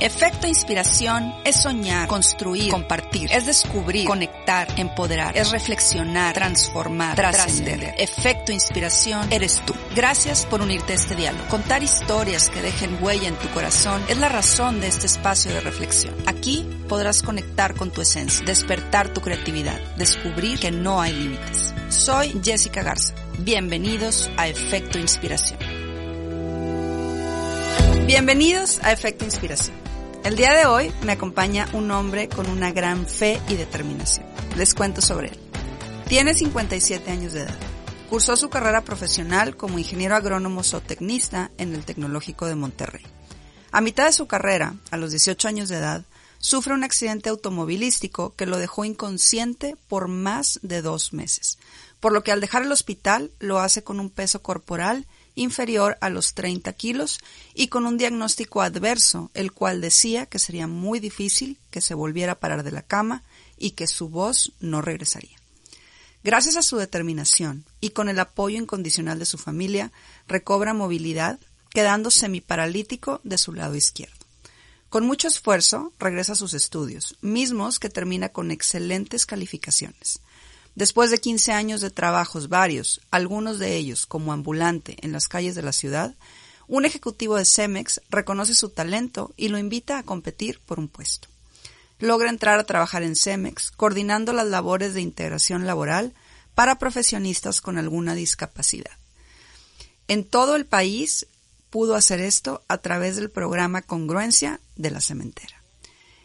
Efecto inspiración es soñar, construir, compartir, es descubrir, conectar, empoderar, es reflexionar, transformar, trascender. Efecto inspiración eres tú. Gracias por unirte a este diálogo. Contar historias que dejen huella en tu corazón es la razón de este espacio de reflexión. Aquí podrás conectar con tu esencia, despertar tu creatividad, descubrir que no hay límites. Soy Jessica Garza. Bienvenidos a Efecto Inspiración. Bienvenidos a Efecto Inspiración. El día de hoy me acompaña un hombre con una gran fe y determinación. Les cuento sobre él. Tiene 57 años de edad. Cursó su carrera profesional como ingeniero agrónomo zootecnista en el Tecnológico de Monterrey. A mitad de su carrera, a los 18 años de edad, sufre un accidente automovilístico que lo dejó inconsciente por más de dos meses, por lo que al dejar el hospital lo hace con un peso corporal inferior a los 30 kilos y con un diagnóstico adverso, el cual decía que sería muy difícil que se volviera a parar de la cama y que su voz no regresaría. Gracias a su determinación y con el apoyo incondicional de su familia, recobra movilidad, quedando semiparalítico de su lado izquierdo. Con mucho esfuerzo, regresa a sus estudios, mismos que termina con excelentes calificaciones. Después de 15 años de trabajos varios, algunos de ellos como ambulante en las calles de la ciudad, un ejecutivo de Cemex reconoce su talento y lo invita a competir por un puesto. Logra entrar a trabajar en Cemex, coordinando las labores de integración laboral para profesionistas con alguna discapacidad. En todo el país pudo hacer esto a través del programa Congruencia de la Cementera.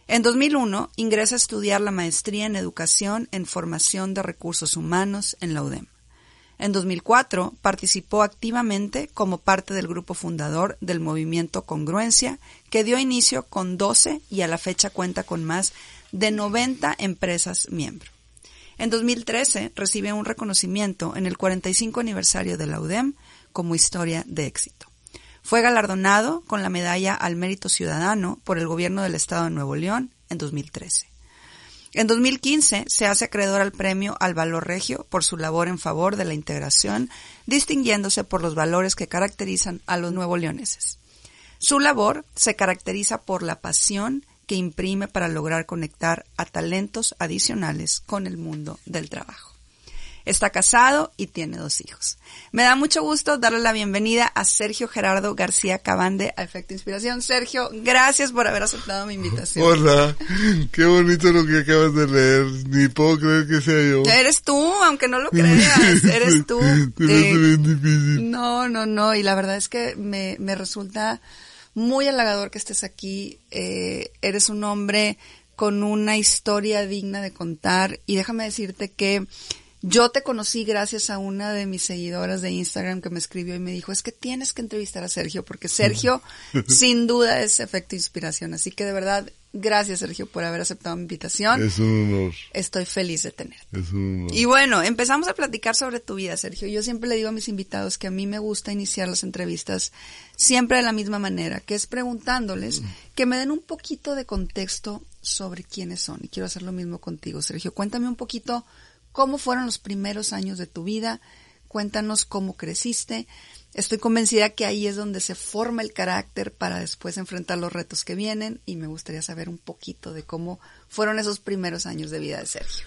En 2001 ingresa a estudiar la maestría en Educación en Formación de Recursos Humanos en la UDEM. En 2004 participó activamente como parte del grupo fundador del movimiento Congruencia, que dio inicio con 12 y a la fecha cuenta con más de 90 empresas miembro. En 2013 recibe un reconocimiento en el 45 aniversario de la UDEM como historia de éxito. Fue galardonado con la medalla al mérito ciudadano por el gobierno del estado de Nuevo León en 2013. En 2015 se hace acreedor al premio al Valor Regio por su labor en favor de la integración, distinguiéndose por los valores que caracterizan a los nuevo leoneses. Su labor se caracteriza por la pasión que imprime para lograr conectar a talentos adicionales con el mundo del trabajo. Está casado y tiene dos hijos. Me da mucho gusto darle la bienvenida a Sergio Gerardo García Cabande a Efecto Inspiración. Sergio, gracias por haber aceptado mi invitación. Hola, qué bonito lo que acabas de leer. Ni puedo creer que sea yo. Eres tú, aunque no lo creas, eres tú. difícil. No, no, no, y la verdad es que me, me resulta muy halagador que estés aquí. Eh, eres un hombre con una historia digna de contar y déjame decirte que yo te conocí gracias a una de mis seguidoras de Instagram que me escribió y me dijo, es que tienes que entrevistar a Sergio, porque Sergio sin duda es efecto inspiración. Así que de verdad, gracias Sergio por haber aceptado mi invitación. Es un honor. Estoy feliz de tenerte. Es un honor. Y bueno, empezamos a platicar sobre tu vida, Sergio. Yo siempre le digo a mis invitados que a mí me gusta iniciar las entrevistas siempre de la misma manera, que es preguntándoles que me den un poquito de contexto sobre quiénes son. Y quiero hacer lo mismo contigo, Sergio. Cuéntame un poquito cómo fueron los primeros años de tu vida, cuéntanos cómo creciste. Estoy convencida que ahí es donde se forma el carácter para después enfrentar los retos que vienen y me gustaría saber un poquito de cómo fueron esos primeros años de vida de Sergio.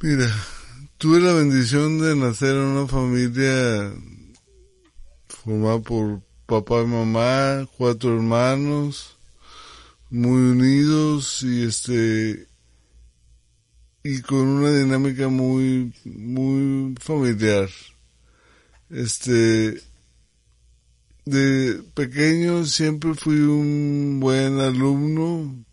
Mira, tuve la bendición de nacer en una familia formada por papá y mamá, cuatro hermanos, muy unidos y este y con una dinámica muy, muy familiar. Este, de pequeño siempre fui un buen alumno.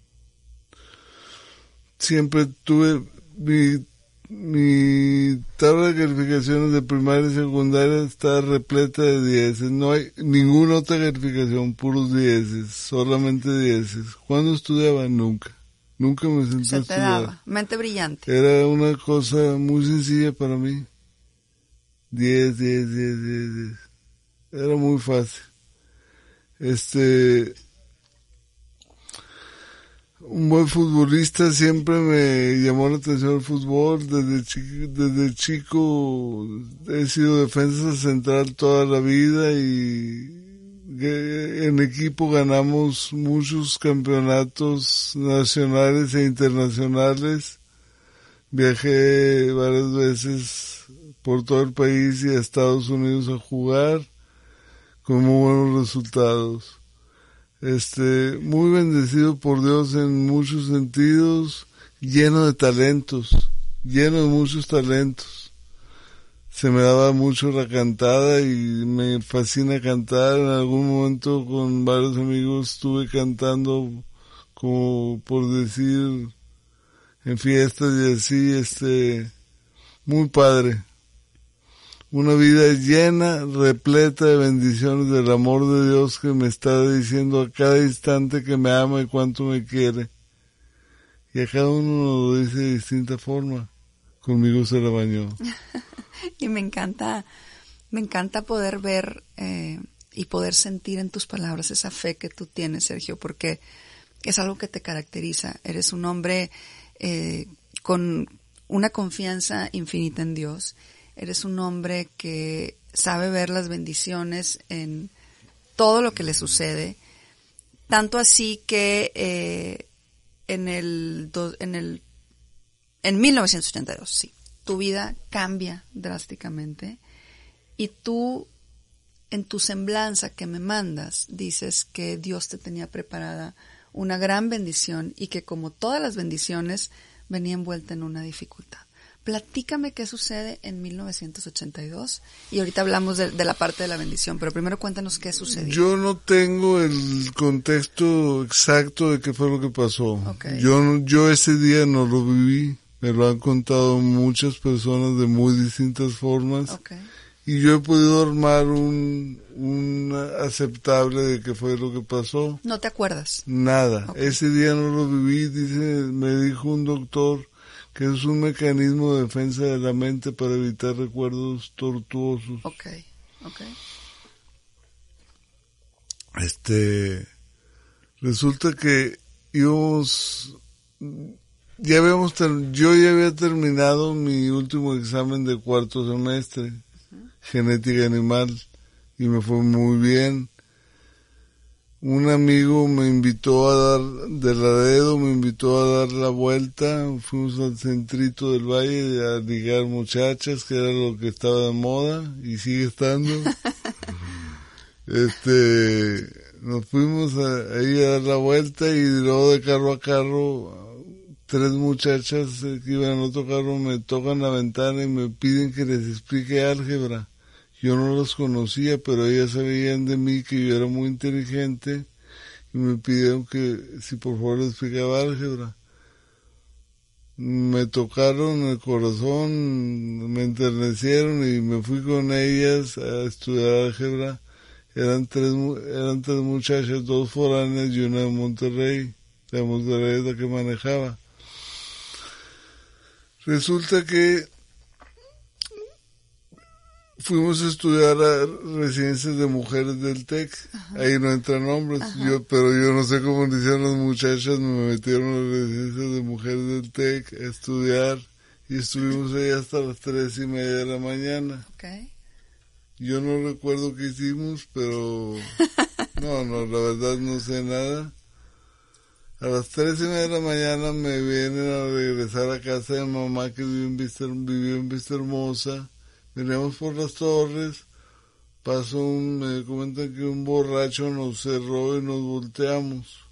Siempre tuve, mi mi tabla de calificaciones de primaria y secundaria está repleta de dieces. No hay ninguna otra calificación, puros dieces, solamente dieces. ¿Cuándo estudiaba? Nunca. Nunca me senté Se a te estudiar. daba. Mente brillante. Era una cosa muy sencilla para mí. 10, 10, 10, 10, 10. Era muy fácil. Este, un buen futbolista siempre me llamó la atención el fútbol. Desde chico, desde chico he sido defensa central toda la vida y en equipo ganamos muchos campeonatos nacionales e internacionales. Viajé varias veces por todo el país y a Estados Unidos a jugar con muy buenos resultados. Este, muy bendecido por Dios en muchos sentidos, lleno de talentos, lleno de muchos talentos. Se me daba mucho la cantada y me fascina cantar. En algún momento con varios amigos estuve cantando como por decir en fiestas y así, este, muy padre. Una vida llena, repleta de bendiciones del amor de Dios que me está diciendo a cada instante que me ama y cuánto me quiere. Y a cada uno lo dice de distinta forma. Conmigo se la bañó. Y me encanta, me encanta poder ver eh, y poder sentir en tus palabras esa fe que tú tienes, Sergio, porque es algo que te caracteriza. Eres un hombre eh, con una confianza infinita en Dios. Eres un hombre que sabe ver las bendiciones en todo lo que le sucede. Tanto así que eh, en el en el en 1982, sí, tu vida cambia drásticamente y tú en tu semblanza que me mandas dices que Dios te tenía preparada una gran bendición y que como todas las bendiciones venía envuelta en una dificultad. Platícame qué sucede en 1982 y ahorita hablamos de, de la parte de la bendición, pero primero cuéntanos qué sucedió. Yo no tengo el contexto exacto de qué fue lo que pasó. Yo, yo ese día no lo viví. Me lo han contado muchas personas de muy distintas formas. Ok. Y yo he podido armar un, un aceptable de qué fue lo que pasó. No te acuerdas. Nada. Ese día no lo viví. Dice, me dijo un doctor que es un mecanismo de defensa de la mente para evitar recuerdos tortuosos. Ok. Ok. Este, resulta que íbamos, ya habíamos, yo ya había terminado mi último examen de cuarto semestre, genética animal, y me fue muy bien. Un amigo me invitó a dar, de Laredo, me invitó a dar la vuelta, fuimos al centrito del valle a ligar muchachas, que era lo que estaba de moda, y sigue estando. Este, nos fuimos a- ahí a dar la vuelta y luego de carro a carro, tres muchachas eh, que iban otro carro me tocan la ventana y me piden que les explique álgebra. Yo no los conocía, pero ellas sabían de mí que yo era muy inteligente y me pidieron que si por favor les explicaba álgebra. Me tocaron el corazón, me enternecieron y me fui con ellas a estudiar álgebra eran tres, eran tres muchachas, dos foráneas y una de Monterrey. La Monterrey es la que manejaba. Resulta que fuimos a estudiar a residencias de mujeres del TEC. Ahí no entran hombres, yo, pero yo no sé cómo le hicieron las muchachas, me metieron a las residencias de mujeres del TEC a estudiar y estuvimos ahí hasta las tres y media de la mañana. Ok. Yo no recuerdo qué hicimos, pero no, no, la verdad no sé nada. A las tres y media de la mañana me vienen a regresar a casa de mamá que vive en Vista, vivió en Vista Hermosa. Veníamos por las torres, pasó un, me comentan que un borracho nos cerró y nos volteamos.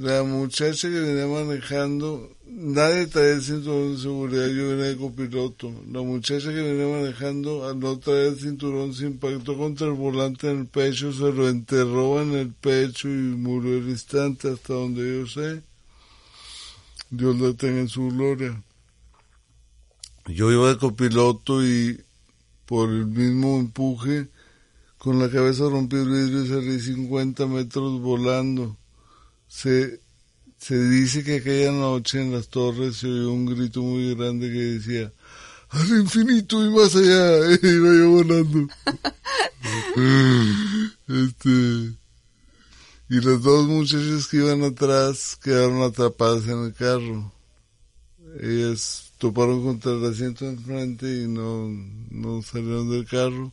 La muchacha que venía manejando, nadie traía el cinturón de seguridad, yo venía de copiloto. La muchacha que venía manejando, al no traer el cinturón, se impactó contra el volante en el pecho, se lo enterró en el pecho y murió el instante hasta donde yo sé. Dios la tenga en su gloria. Yo iba de copiloto y por el mismo empuje, con la cabeza rompí el vidrio y salí 50 metros volando. Se, se dice que aquella noche en las torres se oyó un grito muy grande que decía, al infinito y más allá, y iba yo volando. este, y las dos muchachas que iban atrás quedaron atrapadas en el carro. Ellas toparon contra el asiento enfrente y no, no salieron del carro.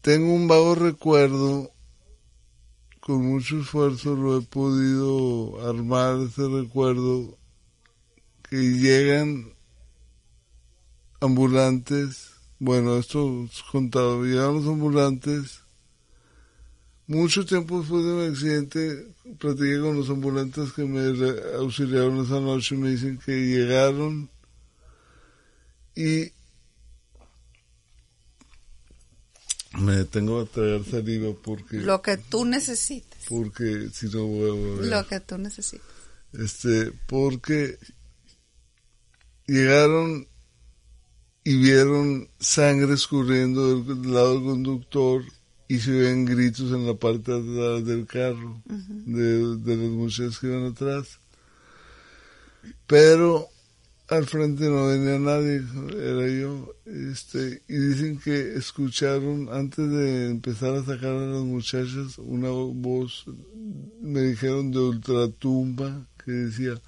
Tengo un vago recuerdo, con mucho esfuerzo lo he podido armar ese recuerdo, que llegan ambulantes, bueno, esto es contado, llegan los ambulantes. Mucho tiempo después de un accidente, platiqué con los ambulantes que me auxiliaron esa noche y me dicen que llegaron y me detengo a traer saliva porque... Lo que tú necesites. Porque si no voy a volver. Lo que tú necesites. Este, porque llegaron y vieron sangre escurriendo del lado del conductor y se ven gritos en la parte de del carro de, de los muchachos que iban atrás. Pero al frente no venía nadie, era yo. Este, y dicen que escucharon, antes de empezar a sacar a las muchachas, una voz, me dijeron de ultratumba, que decía,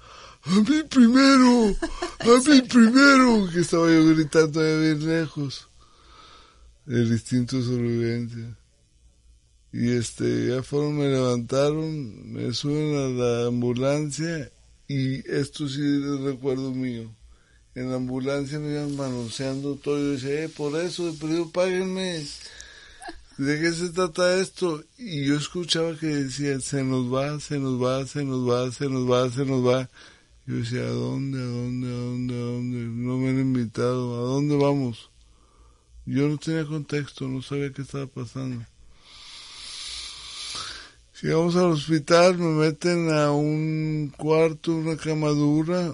a mí primero, a mí primero, que estaba yo gritando allá bien lejos. El instinto de sobrevivencia. Y este, ya fueron, me levantaron, me suben a la ambulancia y esto sí es recuerdo mío. En la ambulancia me iban manoseando todo yo decía, eh, por eso, perdido, páguenme. ¿De qué se trata esto? Y yo escuchaba que decían, se nos va, se nos va, se nos va, se nos va, se nos va. Yo decía, ¿a dónde, a dónde, a dónde, a dónde? No me han invitado, ¿a dónde vamos? Yo no tenía contexto, no sabía qué estaba pasando. Llegamos al hospital, me meten a un cuarto, una cama dura,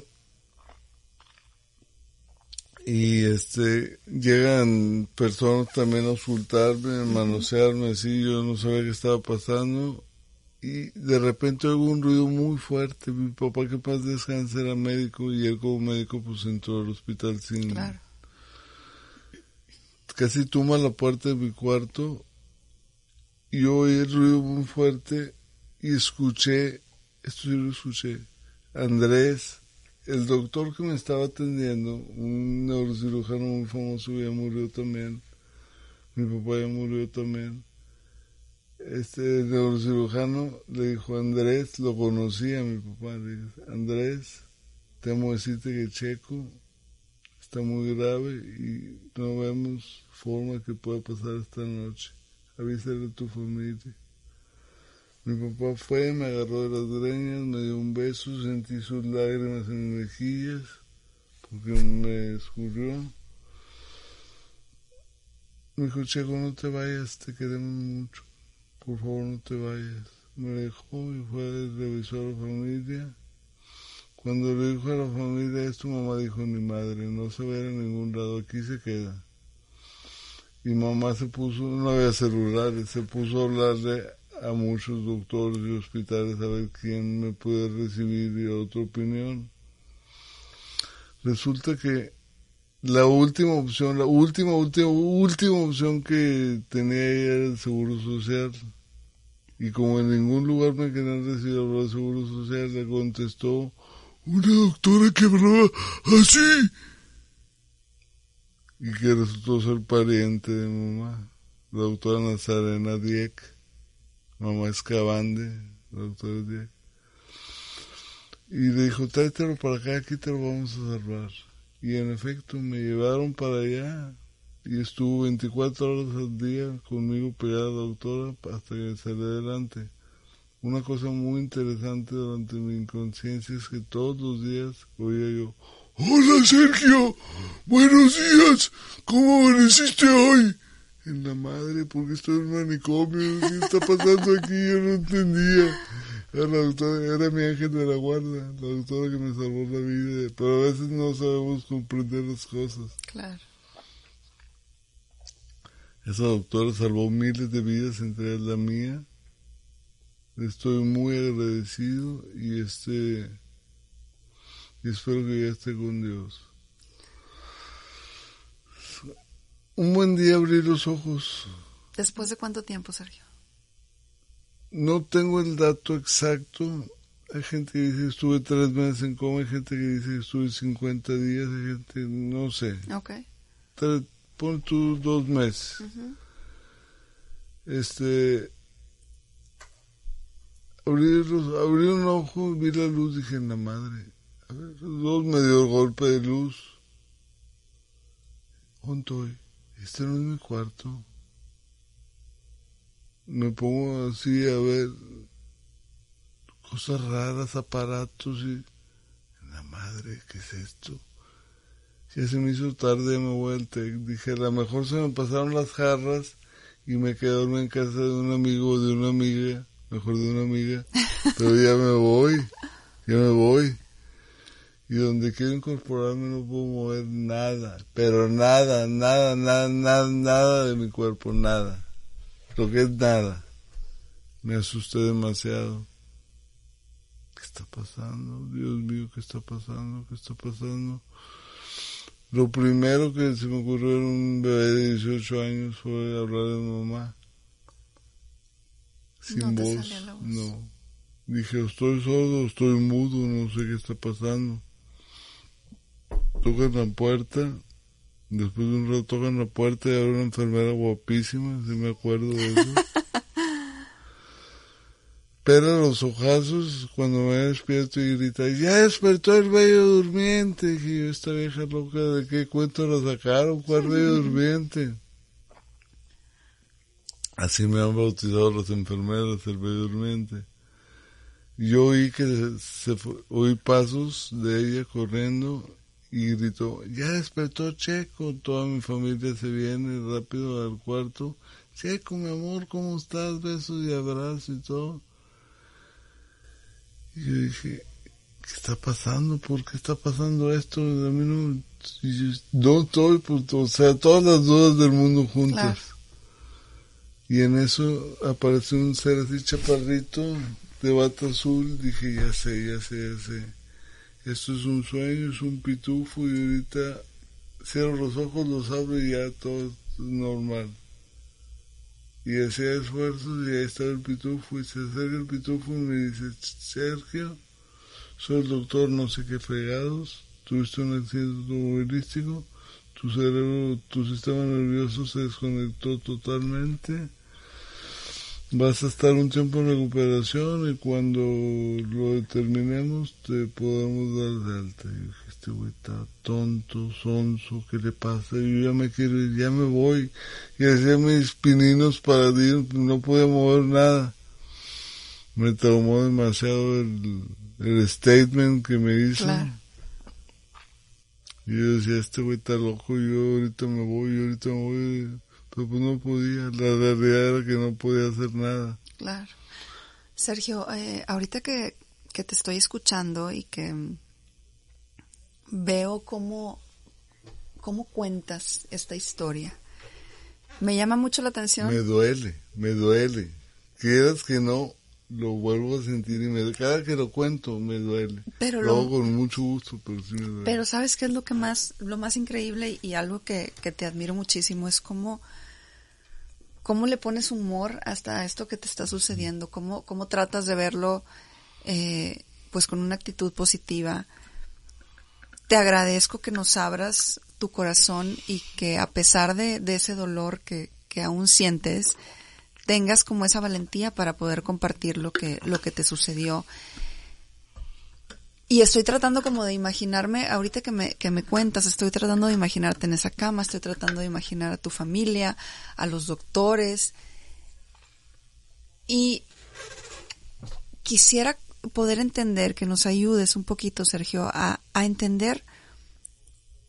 y este llegan personas también a ocultarme, a manosearme así, yo no sabía qué estaba pasando. Y de repente oigo un ruido muy fuerte, mi papá que paz descanse era médico y él como médico pues entró al hospital sin... Claro. Casi tumba la puerta de mi cuarto y yo oí el ruido muy fuerte y escuché, esto sí lo escuché, Andrés, el doctor que me estaba atendiendo, un neurocirujano muy famoso, ya murió también, mi papá ya murió también, este neurocirujano le dijo Andrés, lo conocía mi papá, le dijo, Andrés, temo decirte que Checo está muy grave y no vemos forma que pueda pasar esta noche. Avísale a tu familia. Mi papá fue, me agarró de las greñas, me dio un beso, sentí sus lágrimas en mis mejillas, porque me escurrió. Me dijo, Checo, no te vayas, te queremos mucho. Por favor, no te vayas. Me dejó y fue, revisó a la familia. Cuando le dijo a la familia esto, mamá dijo, mi madre, no se vaya a ningún lado, aquí se queda. Y mamá se puso, no había celulares, se puso a hablarle a muchos doctores y hospitales a ver quién me puede recibir y otra opinión. Resulta que la última opción, la última, última, última opción que tenía era el Seguro Social. Y como en ningún lugar me querían recibir el Seguro Social, le contestó una doctora que hablaba así y que resultó ser pariente de mamá, la doctora Nazarena Dieck, mamá Escabande, la doctora Dieck. Y le dijo, tráetelo para acá, aquí te lo vamos a salvar. Y en efecto me llevaron para allá y estuvo 24 horas al día conmigo pegada la doctora hasta que salí adelante. Una cosa muy interesante durante mi inconsciencia es que todos los días oía yo, Hola Sergio, buenos días, ¿cómo amaneciste hoy? En la madre, porque estoy en un manicomio, ¿qué está pasando aquí? Yo no entendía. Era, la doctora, era mi ángel de la guarda, la doctora que me salvó la vida, pero a veces no sabemos comprender las cosas. Claro. Esa doctora salvó miles de vidas, entre ellas la mía. Estoy muy agradecido y este y espero que ya esté con Dios. Un buen día abrí los ojos. ¿Después de cuánto tiempo, Sergio? No tengo el dato exacto. Hay gente que dice que estuve tres meses en coma, hay gente que dice que estuve 50 días, hay gente, no sé. Ok. Tres, pon tú dos meses. Este, abrí, los- abrí un ojo, vi la luz, dije, en la madre. A ver, dos me dio el golpe de luz. ¿Dónde estoy? Este no es mi cuarto. Me pongo así a ver cosas raras, aparatos y... La madre, ¿qué es esto? Ya se me hizo tarde, me voy al TEC. Dije, a lo mejor se me pasaron las jarras y me quedé en casa de un amigo o de una amiga, mejor de una amiga. Pero ya me voy, ya me voy. Y donde quiero incorporarme no puedo mover nada, pero nada, nada, nada, nada, nada de mi cuerpo, nada. Lo que es nada. Me asusté demasiado. ¿Qué está pasando? Dios mío, ¿qué está pasando? ¿Qué está pasando? Lo primero que se me ocurrió en un bebé de 18 años fue hablar de mi mamá. Sin No voz, voz. no. Dije, estoy sordo, estoy mudo, no sé qué está pasando. Tocan la puerta, después de un rato tocan la puerta y abre una enfermera guapísima, si me acuerdo de eso. Pero los ojazos cuando me despierto y grita, ya despertó el bello durmiente. Y yo, esta vieja loca, ¿de qué cuento la sacaron? ¿Cuál bello durmiente? Así me han bautizado las enfermeras, el bello durmiente. Yo oí que se fue- oí pasos de ella corriendo y gritó, ya despertó Checo, toda mi familia se viene rápido al cuarto. Checo, mi amor, ¿cómo estás? Besos y abrazos y todo. Y yo dije, ¿qué está pasando? ¿Por qué está pasando esto? A mí no, yo no estoy, pues, o sea, todas las dudas del mundo juntas. Claro. Y en eso apareció un ser así chaparrito, de bata azul, dije, ya sé, ya sé, ya sé. Esto es un sueño, es un pitufo y ahorita cierro los ojos, los abro y ya todo es normal. Y hacía esfuerzos y ahí estaba el pitufo y se acerca el pitufo y me dice, Sergio, soy el doctor no sé qué fregados, tuviste un accidente automovilístico, tu cerebro, tu sistema nervioso se desconectó totalmente, vas a estar un tiempo en recuperación y cuando lo determinemos te podemos dar de alta. Y dije, este güey está tonto, sonso, ¿qué le pasa? Yo ya me quiero ir, ya me voy. Y hacía mis pininos para ir, no podía mover nada. Me traumó demasiado el, el statement que me hizo. Claro. Y yo decía, este güey está loco, yo ahorita me voy, yo ahorita me voy. Pero pues no podía, la realidad era que no podía hacer nada. Claro. Sergio, eh, ahorita que, que te estoy escuchando y que veo cómo, cómo cuentas esta historia, me llama mucho la atención. Me duele, me duele. Quieras que no, lo vuelvo a sentir y me cada que lo cuento me duele. Pero lo lo- hago con mucho gusto, pero sí me duele. Pero sabes qué es lo que más, lo más increíble y algo que, que te admiro muchísimo es cómo, cómo le pones humor hasta esto que te está sucediendo, cómo, cómo tratas de verlo, eh, pues con una actitud positiva. Te agradezco que nos abras tu corazón y que a pesar de, de ese dolor que, que aún sientes, tengas como esa valentía para poder compartir lo que, lo que te sucedió. Y estoy tratando como de imaginarme, ahorita que me, que me cuentas, estoy tratando de imaginarte en esa cama, estoy tratando de imaginar a tu familia, a los doctores. Y quisiera poder entender, que nos ayudes un poquito, Sergio, a, a entender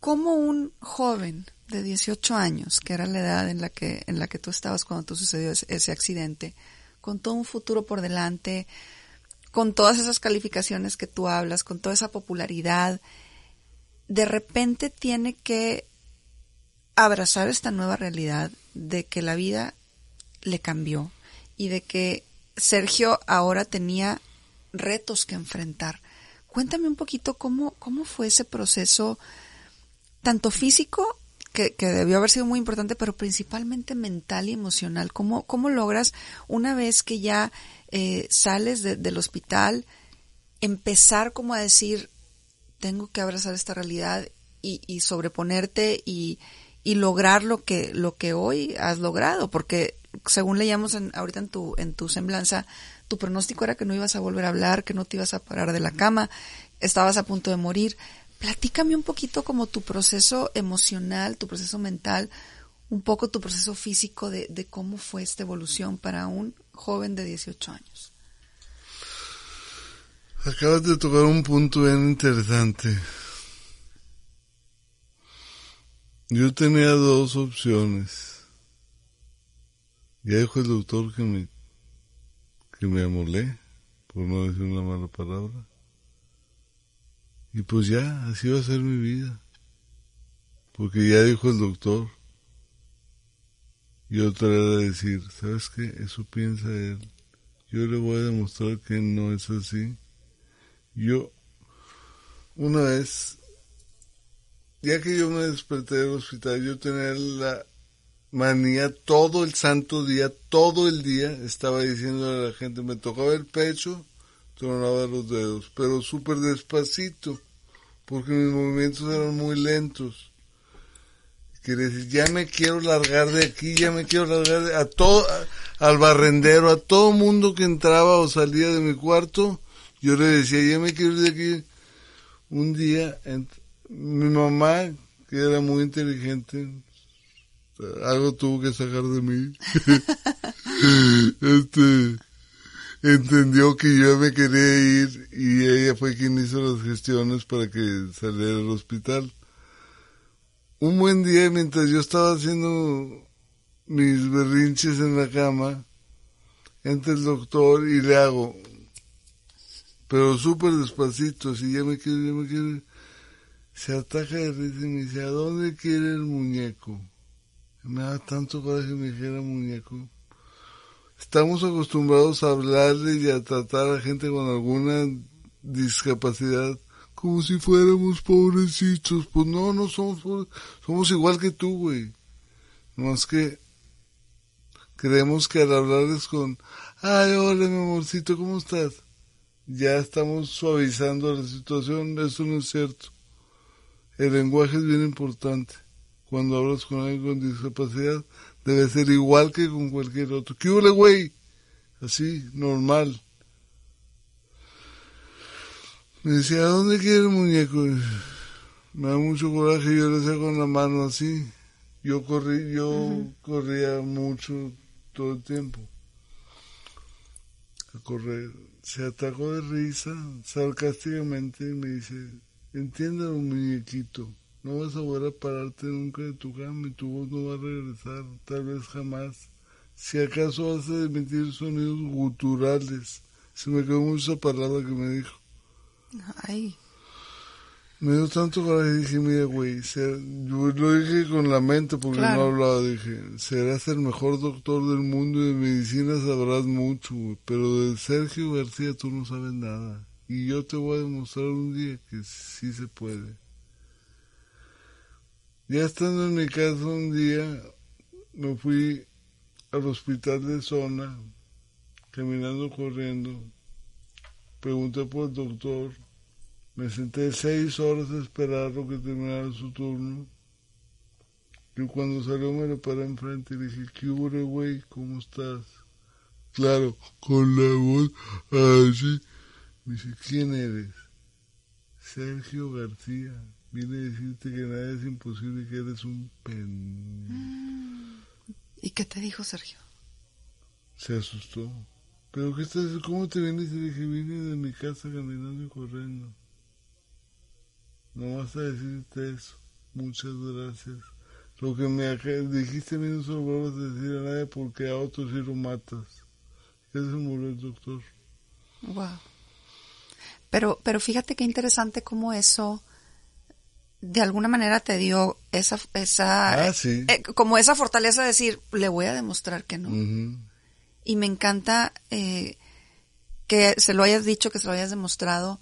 cómo un joven de 18 años, que era la edad en la que, en la que tú estabas cuando te sucedió ese, ese accidente, con todo un futuro por delante, con todas esas calificaciones que tú hablas, con toda esa popularidad, de repente tiene que abrazar esta nueva realidad de que la vida le cambió y de que Sergio ahora tenía retos que enfrentar. Cuéntame un poquito cómo, cómo fue ese proceso, tanto físico, que, debió haber sido muy importante, pero principalmente mental y emocional. ¿Cómo, cómo logras, una vez que ya eh, sales del hospital, empezar como a decir, tengo que abrazar esta realidad y, y sobreponerte y, y lograr lo que, lo que hoy has logrado? Porque según leíamos en, ahorita en tu, en tu semblanza, tu pronóstico era que no ibas a volver a hablar, que no te ibas a parar de la cama, estabas a punto de morir. Platícame un poquito como tu proceso emocional, tu proceso mental, un poco tu proceso físico de, cómo fue esta evolución para un joven de 18 años. Acabas de tocar un punto bien interesante. Yo tenía dos opciones. Ya dijo el doctor que me, que me amolé, por no decir una mala palabra. Y pues ya, así va a ser mi vida. Porque ya dijo el doctor. Y otra era decir, ¿sabes qué? Eso piensa él. Yo le voy a demostrar que no es así. Yo, una vez, ya que yo me desperté del hospital, yo tenía la manía todo el santo día, todo el día, estaba diciendo a la gente, me tocaba el pecho, tronaba los dedos, pero súper despacito, porque mis movimientos eran muy lentos. Quería decir, ya me quiero largar de aquí, ya me quiero largar de, a todo, al barrendero, a todo mundo que entraba o salía de mi cuarto, yo le decía, ya me quiero ir de aquí. Un día, mi mamá, que era muy inteligente, algo tuvo que sacar de mí. este entendió que yo me quería ir y ella fue quien hizo las gestiones para que saliera del hospital. Un buen día mientras yo estaba haciendo mis berrinches en la cama, entra el doctor y le hago, pero súper despacito, si ya me quiere, ya me quiere, se ataca de risa y me dice, ¿a dónde quiere el muñeco? Me da tanto coraje que me dijera muñeco. Estamos acostumbrados a hablarle y a tratar a gente con alguna discapacidad como si fuéramos pobrecitos. Pues no, no somos pobres. Somos igual que tú, güey. No es que creemos que al hablarles con, ay, hola, mi amorcito, ¿cómo estás? Ya estamos suavizando la situación. Eso no es cierto. El lenguaje es bien importante cuando hablas con alguien con discapacidad, debe ser igual que con cualquier otro. ¿Qué huele, güey? Así, normal. Me decía, ¿a dónde quiere el muñeco? Me da mucho coraje, yo le hacía con la mano así. Yo corrí, yo corría mucho todo el tiempo. A correr. Se atacó de risa, sarcásticamente, y me dice, entienda un muñequito no vas a volver a pararte nunca de tu cama y tu voz no va a regresar, tal vez jamás. Si acaso vas a emitir sonidos guturales. Se me quedó mucho esa palabra que me dijo. Ay. Me dio tanto coraje y dije, mira, güey, yo lo dije con la mente porque no hablaba, dije, serás el mejor doctor del mundo y de medicina sabrás mucho, pero de Sergio García tú no sabes nada. Y yo te voy a demostrar un día que sí se puede. Ya estando en mi casa un día, me fui al hospital de zona, caminando, corriendo. Pregunté por el doctor. Me senté seis horas a esperar lo que terminara su turno. Y cuando salió me lo paré enfrente y dije, ¿qué hubo, güey? ¿Cómo estás? Claro, con la voz así. Me dice, ¿quién eres? Sergio García. Vine a decirte que nada es imposible, que eres un pen... ¿Y qué te dijo Sergio? Se asustó. ¿Pero qué estás? ¿Cómo te vienes? Y dije, vine de mi casa caminando y corriendo. No vas a decirte eso. Muchas gracias. Lo que me dijiste a mí no se lo vuelvas a decir a nadie porque a otros sí lo matas. Ya se murió el doctor. Wow. Pero, pero fíjate qué interesante cómo eso de alguna manera te dio esa, esa Ah, sí. eh, como esa fortaleza de decir, le voy a demostrar que no. Y me encanta eh, que se lo hayas dicho, que se lo hayas demostrado,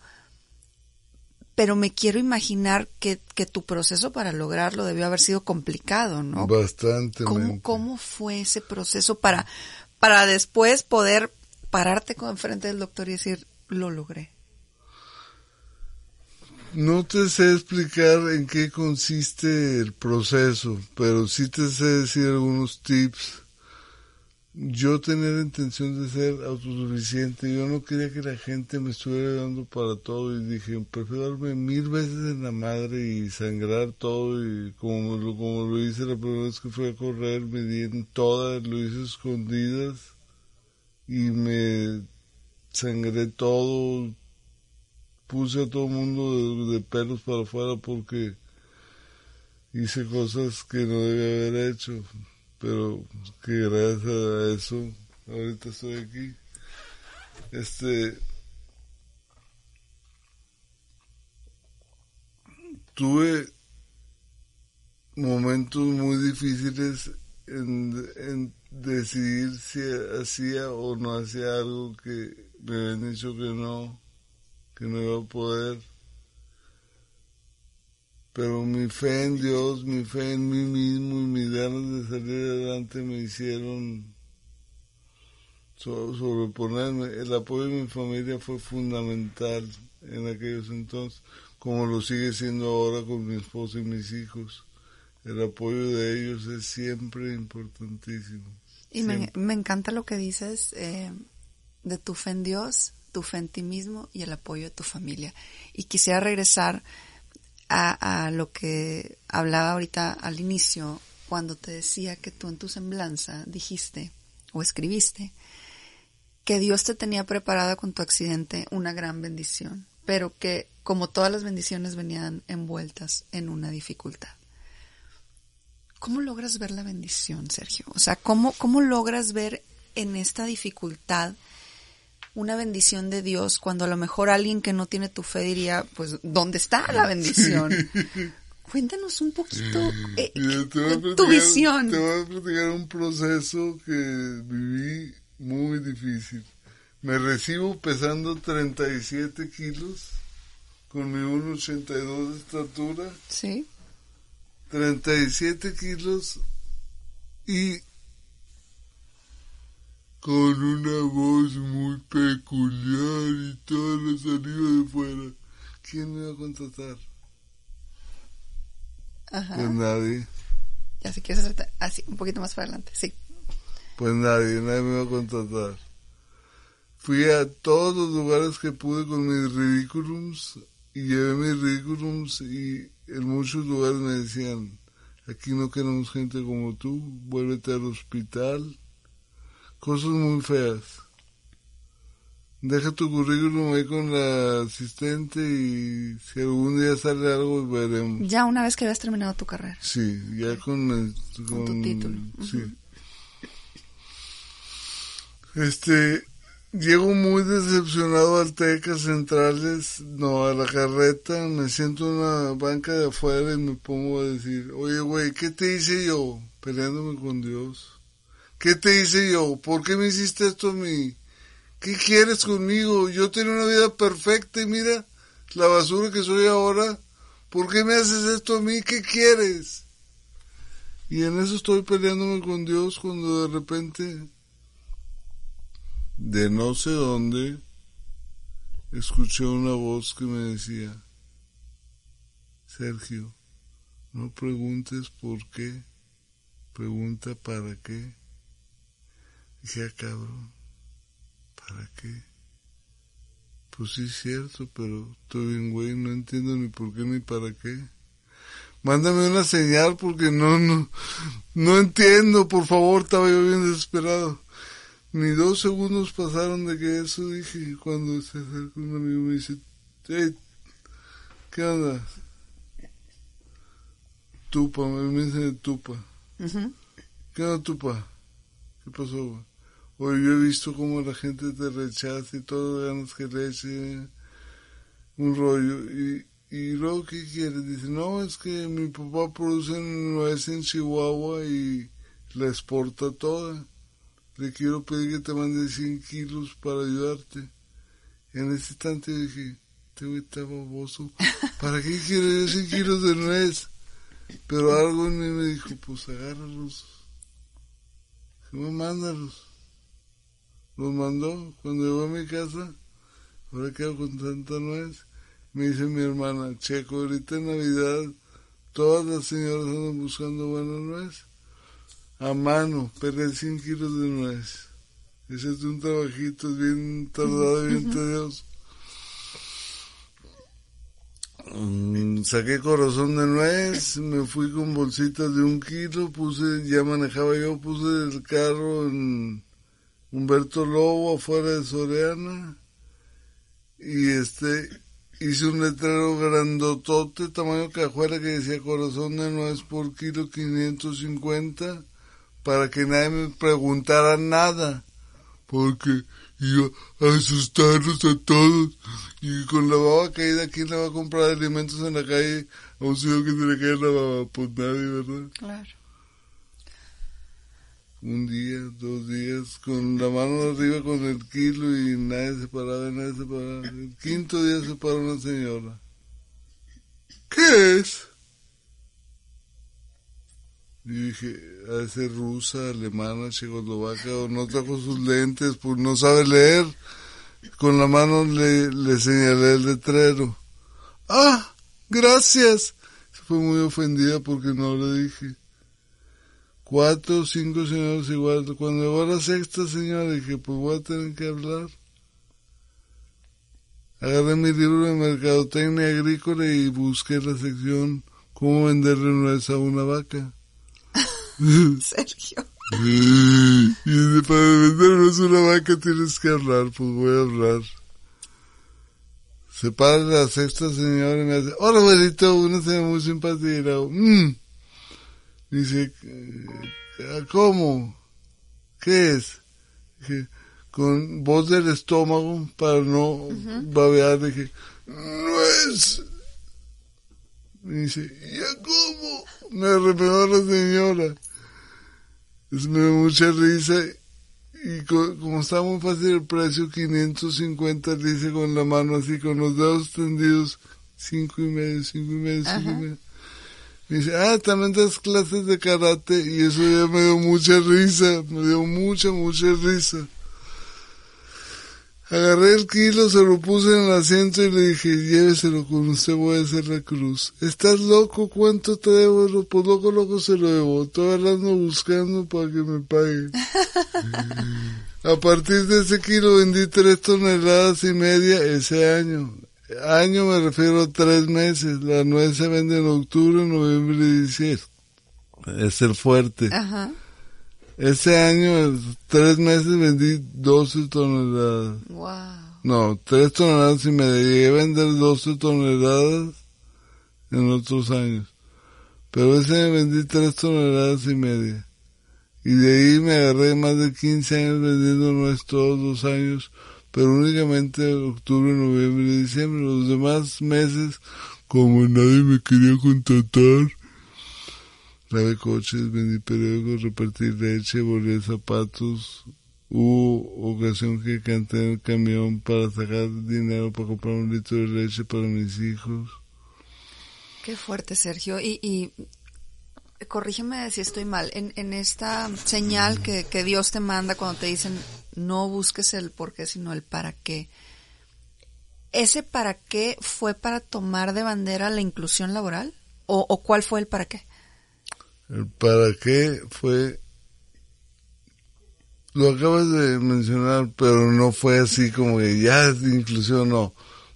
pero me quiero imaginar que, que tu proceso para lograrlo debió haber sido complicado, ¿no? Bastante. ¿Cómo, ¿Cómo fue ese proceso para, para después poder pararte con enfrente del doctor y decir, lo logré? No te sé explicar en qué consiste el proceso, pero sí te sé decir algunos tips. Yo tenía la intención de ser autosuficiente, yo no quería que la gente me estuviera dando para todo y dije, prefiero darme mil veces en la madre y sangrar todo y como lo, como lo hice la primera vez que fui a correr, me di en todas, lo hice escondidas y me sangré todo, puse a todo el mundo de, pelos para afuera porque hice cosas que no debía haber hecho, pero que gracias a eso ahorita estoy aquí. Este tuve momentos muy difíciles en, en decidir si hacía o no hacía algo que me habían dicho que no que no iba a poder. Pero mi fe en Dios, mi fe en mí mismo y mis ganas de salir adelante me hicieron so- sobreponerme. El apoyo de mi familia fue fundamental en aquellos entonces, como lo sigue siendo ahora con mi esposa y mis hijos. El apoyo de ellos es siempre importantísimo. Y me encanta lo que dices eh, de tu fe en Dios, tu fe en ti mismo y el apoyo de tu familia. Y quisiera regresar a, a lo que hablaba ahorita al inicio, cuando te decía que tú en tu semblanza dijiste o escribiste que Dios te tenía preparada con tu accidente una gran bendición, pero que como todas las bendiciones venían envueltas en una dificultad. ¿Cómo logras ver la bendición, Sergio? O sea, ¿cómo, cómo logras ver en esta dificultad una bendición de Dios cuando a lo mejor alguien que no tiene tu fe diría, pues, ¿dónde está la bendición? Cuéntanos un poquito eh, a tu visión. Te voy a platicar un proceso que viví muy difícil. Me recibo pesando 37 kilos, con mi 1,82 de estatura, Sí, 37 kilos y con una voz muy peculiar y toda la saliva de fuera. ¿Quién me va a contratar? ajá. Pues nadie. Ya si quieres hacerte así, un poquito más para adelante. Sí. Pues nadie, nadie me va a contratar. Fui a todos los lugares que pude con mis ridículums y llevé mis ridículums y en muchos lugares me decían, aquí no queremos gente como tú, vuélvete al hospital. Cosas muy feas. Deja tu currículum ahí con la asistente y si algún día sale algo veremos. Ya una vez que habías terminado tu carrera. Sí, ya con, el- Con tu título. Sí. Este, llego muy decepcionado al Teca Centrales, no, a la carreta, me siento en una banca de afuera y me pongo a decir, oye, güey, ¿qué te hice yo? Peleándome con Dios. ¿Qué te hice yo? ¿Por qué me hiciste esto a mí? ¿Qué quieres conmigo? Yo tenía una vida perfecta y mira la basura que soy ahora. ¿Por qué me haces esto a mí? ¿Qué quieres? Y en eso estoy peleándome con Dios cuando de repente, de no sé dónde, escuché una voz que me decía, Sergio, no preguntes por qué, pregunta para qué. Dije, ah, cabrón, ¿para qué? Pues sí es cierto, pero estoy bien, güey, no entiendo ni por qué ni para qué. Mándame una señal porque no, no, no entiendo, por favor, estaba yo bien desesperado. Ni dos segundos pasaron de que eso dije, cuando se acerca un amigo me dice, hey, ¿qué onda? Tupa, me dice Tupa. ¿Qué onda, Tupa? ¿Qué pasó, güey? Oye, yo he visto cómo la gente te rechaza y todo, ganas que le eche. un rollo. Y, y luego, ¿qué quiere? Dice, no, es que mi papá produce nuez en Chihuahua y la exporta toda. Le quiero pedir que te mande 100 kilos para ayudarte. En ese instante dije, te voy a baboso. ¿Para qué quiero 100 kilos de nuez? Pero algo en mí me dijo, pues agárralos. No, mándalos. Los mandó. Cuando llegó a mi casa, ahora quedo con tanta nuez, me dice mi hermana, Checo, ahorita en Navidad todas las señoras andan buscando buena nuez. A mano, perder 100 kilos de nuez. Ese es un trabajito bien tardado y bien tedioso. Mm, saqué corazón de nuez, me fui con bolsitas de un kilo, puse, ya manejaba yo, puse el carro en Humberto Lobo afuera de Soriana y este hice un letrero grandotote, tamaño cajuela que decía corazón de nuez por kilo 550 para que nadie me preguntara nada porque iba a asustarlos a todos. Y con la baba caída, ¿quién le va a comprar alimentos en la calle a un señor que se le cae la baba? Pues nadie, ¿verdad? Claro. Un día, dos días, con la mano arriba con el kilo y nadie se paraba, nadie se paraba. El quinto día se paró una señora. ¿Qué es? Y dije, a ser rusa, alemana, checoslovaca, o no trajo sus lentes, pues no sabe leer. Con la mano le, le señalé el letrero. Ah, gracias. Se fue muy ofendida porque no le dije. Cuatro o cinco señores igual. Cuando llegó a la sexta señora dije, pues voy a tener que hablar. Agarré mi libro de mercadotecnia agrícola y busqué la sección cómo venderle nuez a una vaca. Sergio. Y para vendernos una vaca tienes que hablar, pues voy a hablar. Se para la sexta señora y me hace, hola abuelito, una señora muy simpática. Y le hago, mmm. Dice, ¿cómo? ¿Qué es? Dije, con voz del estómago para no babear, dije, no es. Dice, ¿ya cómo? Me arrepentó la señora. Es, me dio mucha risa y como está muy fácil el precio, 550, le hice con la mano así, con los dedos tendidos, cinco y medio, cinco y medio, cinco y medio. Me dice, ah, también das clases de karate y eso ya me dio mucha risa, me dio mucha, mucha risa. Agarré el kilo, se lo puse en el asiento y le dije, lléveselo con usted, voy a hacer la cruz. ¿Estás loco? ¿Cuánto te debo? Pues loco, loco se lo debo. Estoy hablando buscando para que me pague. a partir de ese kilo vendí tres toneladas y media ese año. Año me refiero a tres meses. La nuez se vende en octubre, noviembre y diciembre. Es el fuerte. Ajá. Ese año, tres meses vendí 12 toneladas. Wow. No, tres toneladas y me llegué a vender 12 toneladas en otros años. Pero ese año vendí tres toneladas y media. Y de ahí me agarré más de 15 años vendiendo nuez todos los años, pero únicamente octubre, noviembre y diciembre. Los demás meses, como nadie me quería contratar, lavé coches, vendí periódicos, repartí leche, volé zapatos. Hubo ocasión que canté en el camión para sacar dinero para comprar un litro de leche para mis hijos. Qué fuerte, Sergio. Y, y corrígeme si estoy mal. En, esta señal que, Dios te manda cuando te dicen no busques el por qué, sino el para qué. ¿Ese para qué fue para tomar de bandera la inclusión laboral? ¿O, o cuál fue el para qué? El para qué fue, lo acabas de mencionar, pero no fue así como que ya es inclusión, no.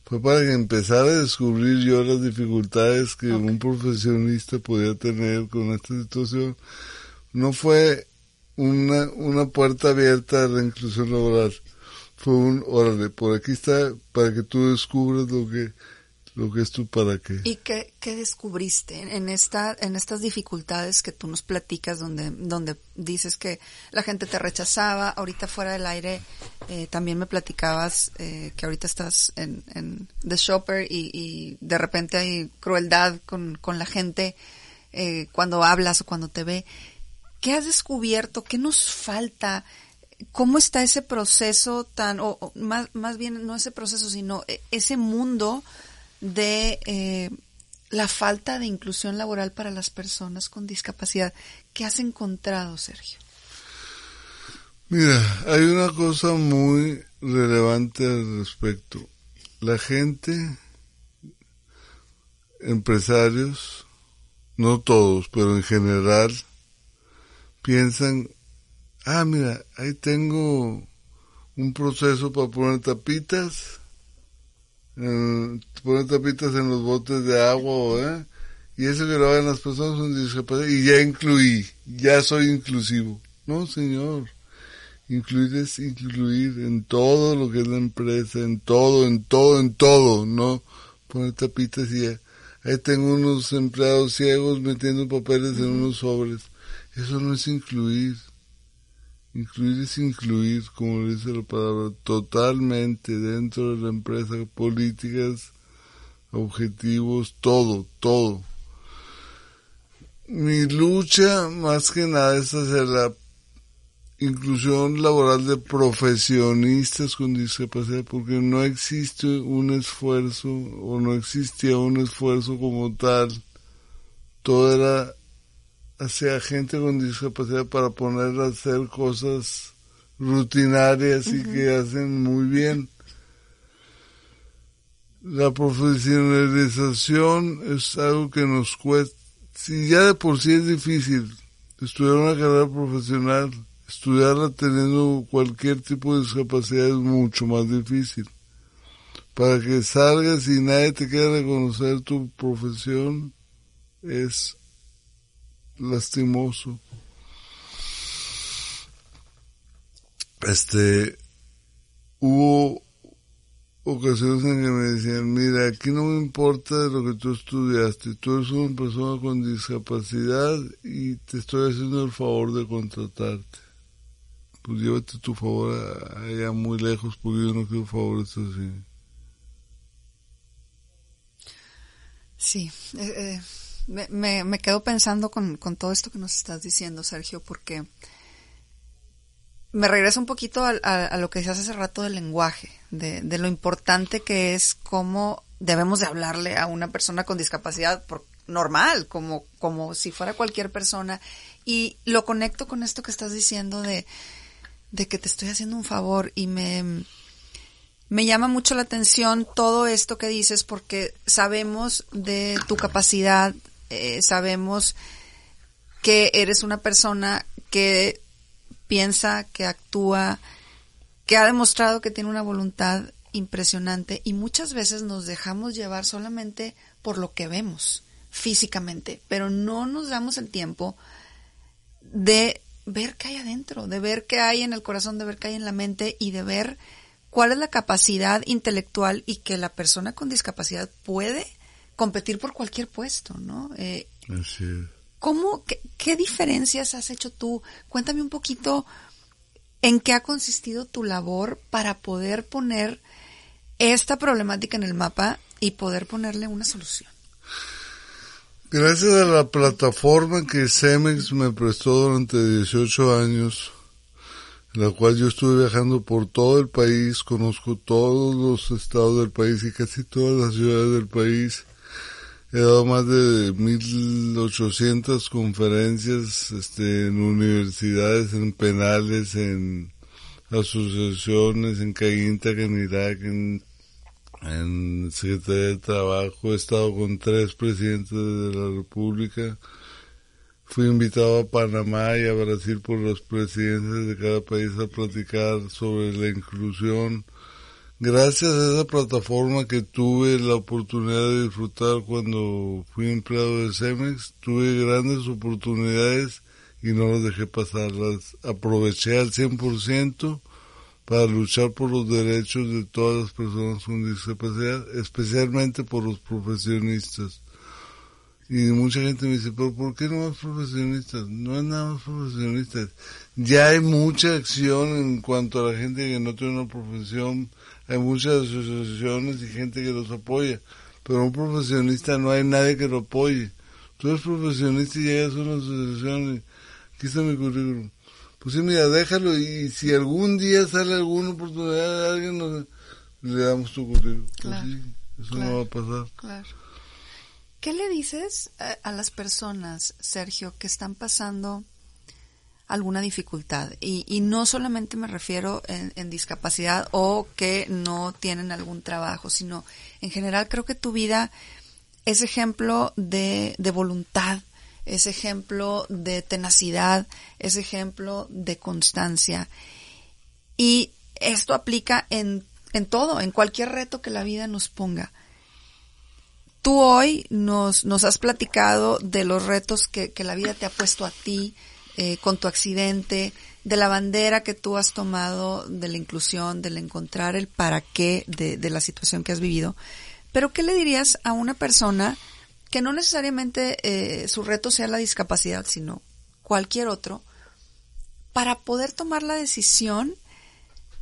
Fue para que empezara a descubrir yo las dificultades que un profesionista podía tener con esta situación. No fue una, una puerta abierta a la inclusión laboral. Fue un, órale, por aquí está para que tú descubras lo que, ¿Y qué, qué descubriste en esta, en estas dificultades que tú nos platicas donde, donde dices que la gente te rechazaba, ahorita fuera del aire, Eh, también me platicabas eh, que ahorita estás en, en The Shopper y, y, de repente hay crueldad con, con la gente eh, cuando hablas o cuando te ve. ¿Qué has descubierto? ¿Qué nos falta? ¿Cómo está ese proceso tan, o, o más, más bien no ese proceso, sino eh, ese mundo de eh, la falta de inclusión laboral para las personas con discapacidad? ¿Qué has encontrado, Sergio? Mira, hay una cosa muy relevante al respecto. La gente, empresarios, no todos, pero en general, piensan, ah, mira, ahí tengo un proceso para poner tapitas, eh, poner tapitas en los botes de agua, ¿eh? y eso que lo hagan las personas con discapacidad, y ya incluí, ya soy inclusivo. No, señor Incluir es incluir en todo lo que es la empresa, en todo, en todo, en todo, no poner tapitas y ya. Ahí tengo unos empleados ciegos metiendo papeles en unos sobres. Eso no es incluir. Incluir es incluir, como dice la palabra, totalmente dentro de la empresa, políticas, objetivos, todo, todo. Mi lucha más que nada es hacia la inclusión laboral de profesionistas con discapacidad porque no existe un esfuerzo o no existía un esfuerzo como tal todo era hacia gente con discapacidad para ponerla a hacer cosas rutinarias y que hacen muy bien la profesionalización es algo que nos cuesta si ya de por sí es difícil estudiar una carrera profesional estudiarla teniendo cualquier tipo de discapacidad es mucho más difícil. Para que salgas y nadie te quiera reconocer tu profesión es lastimoso. Este, hubo ocasiones en que me decían, mira, aquí no me importa lo que tú estudiaste, tú eres una persona con discapacidad y te estoy haciendo el favor de contratarte pues llévate tu favor allá muy lejos porque yo no quiero favores así. Sí, eh, eh, me, me, me, quedo pensando con, con, todo esto que nos estás diciendo, Sergio, porque me regreso un poquito a, a, a lo que decías hace rato del lenguaje, de, de, lo importante que es cómo debemos de hablarle a una persona con discapacidad por, normal, como, como si fuera cualquier persona. Y lo conecto con esto que estás diciendo de de que te estoy haciendo un favor y me, me llama mucho la atención todo esto que dices porque sabemos de tu capacidad, eh, sabemos que eres una persona que piensa, que actúa, que ha demostrado que tiene una voluntad impresionante y muchas veces nos dejamos llevar solamente por lo que vemos físicamente, pero no nos damos el tiempo de ver qué hay adentro, de ver qué hay en el corazón, de ver qué hay en la mente y de ver cuál es la capacidad intelectual y que la persona con discapacidad puede competir por cualquier puesto, ¿no? Eh, Así es. ¿Cómo, qué, qué, diferencias has hecho tú? Cuéntame un poquito en qué ha consistido tu labor para poder poner esta problemática en el mapa y poder ponerle una solución. Gracias a la plataforma que Cemex me prestó durante 18 años, en la cual yo estuve viajando por todo el país, conozco todos los estados del país y casi todas las ciudades del país. He dado más de 1800 conferencias este, en universidades, en penales, en asociaciones, en Caguinta, en Irak, en en Secretaría de Trabajo, he estado con tres presidentes de la República, fui invitado a Panamá y a Brasil por los presidentes de cada país a platicar sobre la inclusión. Gracias a esa plataforma que tuve la oportunidad de disfrutar cuando fui empleado de Cemex, tuve grandes oportunidades y no las dejé pasarlas. Aproveché al 100% para luchar por los derechos de todas las personas con discapacidad, especialmente por los profesionistas. Y mucha gente me dice, pero ¿por qué no más profesionistas? No es nada más profesionistas. Ya hay mucha acción en cuanto a la gente que no tiene una profesión. Hay muchas asociaciones y gente que los apoya. Pero un profesionista no hay nadie que lo apoye. Tú eres profesionista y llegas a una asociación y aquí está mi currículum. Pues sí, mira, déjalo y si algún día sale alguna oportunidad de alguien, nos, le damos tu currículum. Pues Claro, sí, eso claro. no va a pasar. Claro. ¿Qué le dices a, a las personas, Sergio, que están pasando alguna dificultad? Y, no solamente me refiero en, en discapacidad o que no tienen algún trabajo, sino en general creo que tu vida es ejemplo de, de voluntad, es ejemplo de tenacidad, es ejemplo de constancia. Y esto aplica en, en todo, en cualquier reto que la vida nos ponga. Tú hoy nos, nos has platicado de los retos que, que la vida te ha puesto a ti eh, con tu accidente, de la bandera que tú has tomado de la inclusión, del encontrar el para qué de, la situación que has vivido. Pero ¿qué le dirías a una persona que no necesariamente eh, su reto sea la discapacidad, sino cualquier otro, para poder tomar la decisión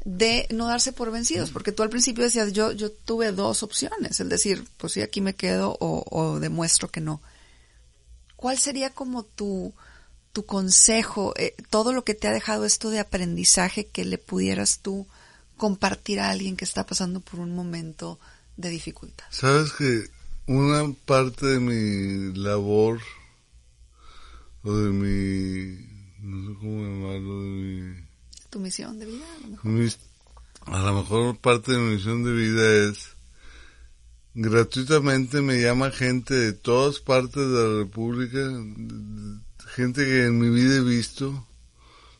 de no darse por vencidos, porque tú al principio decías, yo, yo tuve dos opciones, el decir, pues sí, aquí me quedo o, o demuestro que no. ¿Cuál sería como tu, tu consejo, eh, todo lo que te ha dejado esto de aprendizaje que le pudieras tú compartir a alguien que está pasando por un momento de dificultad? Sabes que una parte de mi labor, o de mi, no sé cómo llamarlo, de mi Tu misión de vida, a lo mejor. Mis- a lo mejor parte de mi misión de vida es gratuitamente me llama gente de todas partes de la República, gente que en mi vida he visto,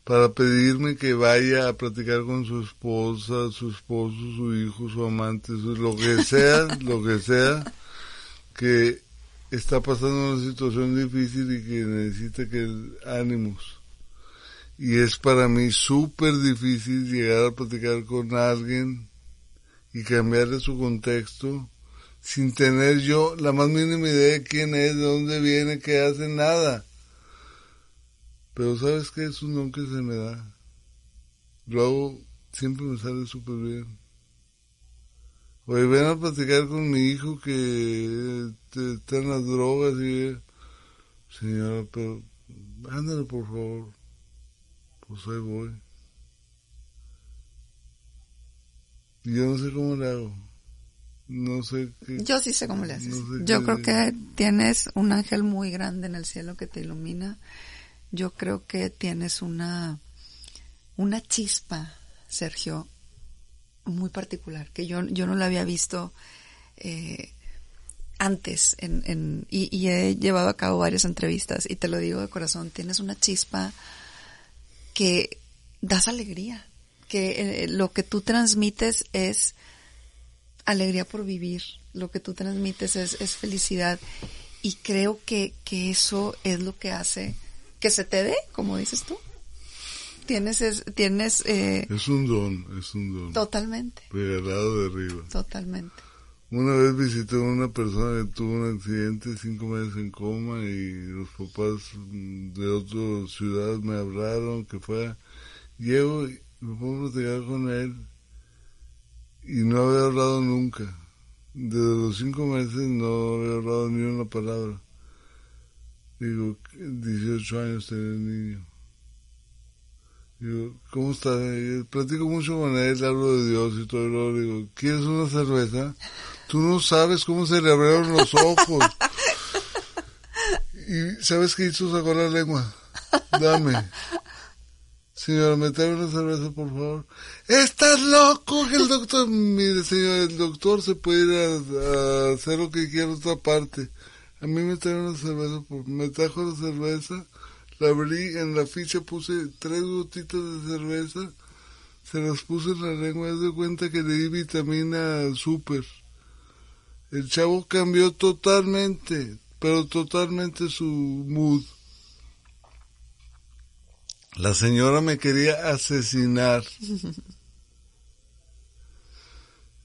para pedirme que vaya a platicar con su esposa, su esposo, su hijo, su amante, su- lo que sea, lo que sea, que está pasando una situación difícil y que necesita que ánimos y es para mí súper difícil llegar a platicar con alguien y cambiarle su contexto sin tener yo la más mínima idea de quién es, de dónde viene, qué hace, nada. Pero sabes que es un don que se me da. Luego siempre me sale súper bien. Oye, ven a platicar con mi hijo que te- está en las drogas y... Señora, pero ándale por favor. Pues ahí voy. Yo no sé cómo le hago. No sé qué. Yo sí sé cómo le haces. No sé Yo creo que tienes un ángel muy grande en el cielo que te ilumina. Yo creo que tienes una, una chispa, Sergio, muy particular, que yo, yo no la había visto eh, antes en, en, y, he llevado a cabo varias entrevistas y te lo digo de corazón, tienes una chispa que das alegría, que eh, lo que tú transmites es alegría por vivir, lo que tú transmites es, es felicidad y creo que, que eso es lo que hace que se te dé, como dices tú. Tienes, es, tienes eh, Es un don, es un don. totalmente, Regalado de arriba. totalmente. Una vez visité a una persona que tuvo un accidente, cinco meses en coma, y los papás de otra ciudad me hablaron que fuera. Llego y me pongo a platicar con él, y no había hablado nunca. Desde los cinco meses no había hablado ni una palabra. Digo, 18 años tenía el niño. Digo, ¿cómo está? Platico mucho con él, hablo de Dios y todo, le digo, ¿quieres una cerveza? Tú no sabes cómo se le abrieron los ojos. ¿Y sabes qué hizo? Sacó la lengua. Dame. Señora, me una cerveza, por favor. ¡Estás loco! Que el doctor... Mire, señor, el doctor se puede ir a, hacer lo que quiera otra parte. A mí me trae una cerveza, me trajo la cerveza, la abrí, en la ficha puse tres gotitas de cerveza, se las puse en la lengua, haz de cuenta que le di vitamina super. El chavo cambió totalmente, pero totalmente su mood. La señora me quería asesinar.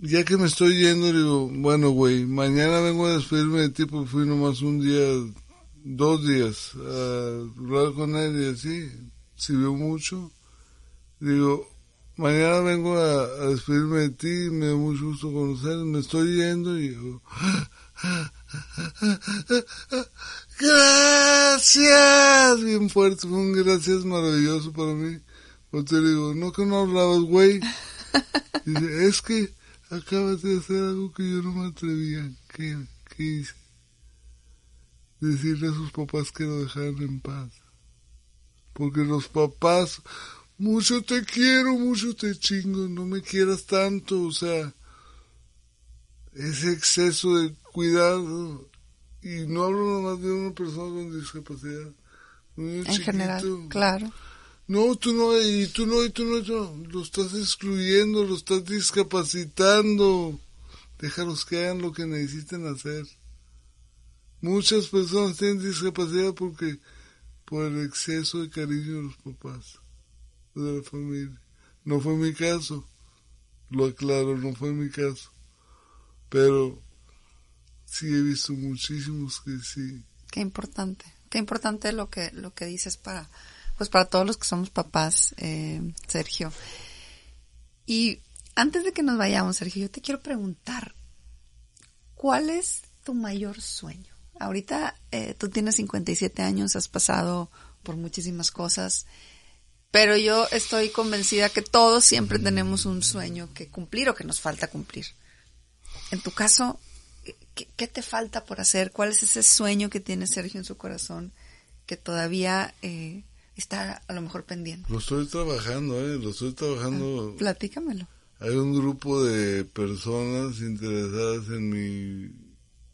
ya que me estoy yendo, digo, bueno, güey, mañana vengo a despedirme de ti porque fui nomás un día, dos días a hablar con él y así, sirvió mucho. Digo, mañana vengo a, despedirme de ti, me da mucho gusto conocer, me estoy yendo y digo, gracias, bien fuerte, fue un gracias maravilloso para mí. Pues te digo, no que no hablabas, güey. Dice, es que acabas de hacer algo que yo no me atrevía. ¿Qué, qué hice? Decirle a sus papás que lo dejaran en paz. Porque los papás, mucho te quiero, mucho te chingo, no me quieras tanto, o sea, ese exceso de cuidado. Y no hablo nomás de una persona con discapacidad. en general, claro no, tú no, y tú no, y tú no, lo estás excluyendo, lo estás discapacitando. Déjalos que hagan lo que necesiten hacer. Muchas personas tienen discapacidad porque por el exceso de cariño de los papás, de la familia. No fue mi caso, lo aclaro, no fue mi caso. Pero sí he visto muchísimos que sí. Qué importante, qué importante lo que, lo que dices para pues para todos los que somos papás, eh, Sergio. Y antes de que nos vayamos, Sergio, yo te quiero preguntar, ¿cuál es tu mayor sueño? Ahorita eh, tú tienes 57 años, has pasado por muchísimas cosas, pero yo estoy convencida que todos siempre tenemos un sueño que cumplir o que nos falta cumplir. En tu caso, ¿qué, te falta por hacer? ¿Cuál es ese sueño que tiene Sergio en su corazón que todavía eh, está a lo mejor pendiente. Lo estoy trabajando, ¿eh? Lo estoy trabajando. Ah, platícamelo. Hay un grupo de personas interesadas en mi,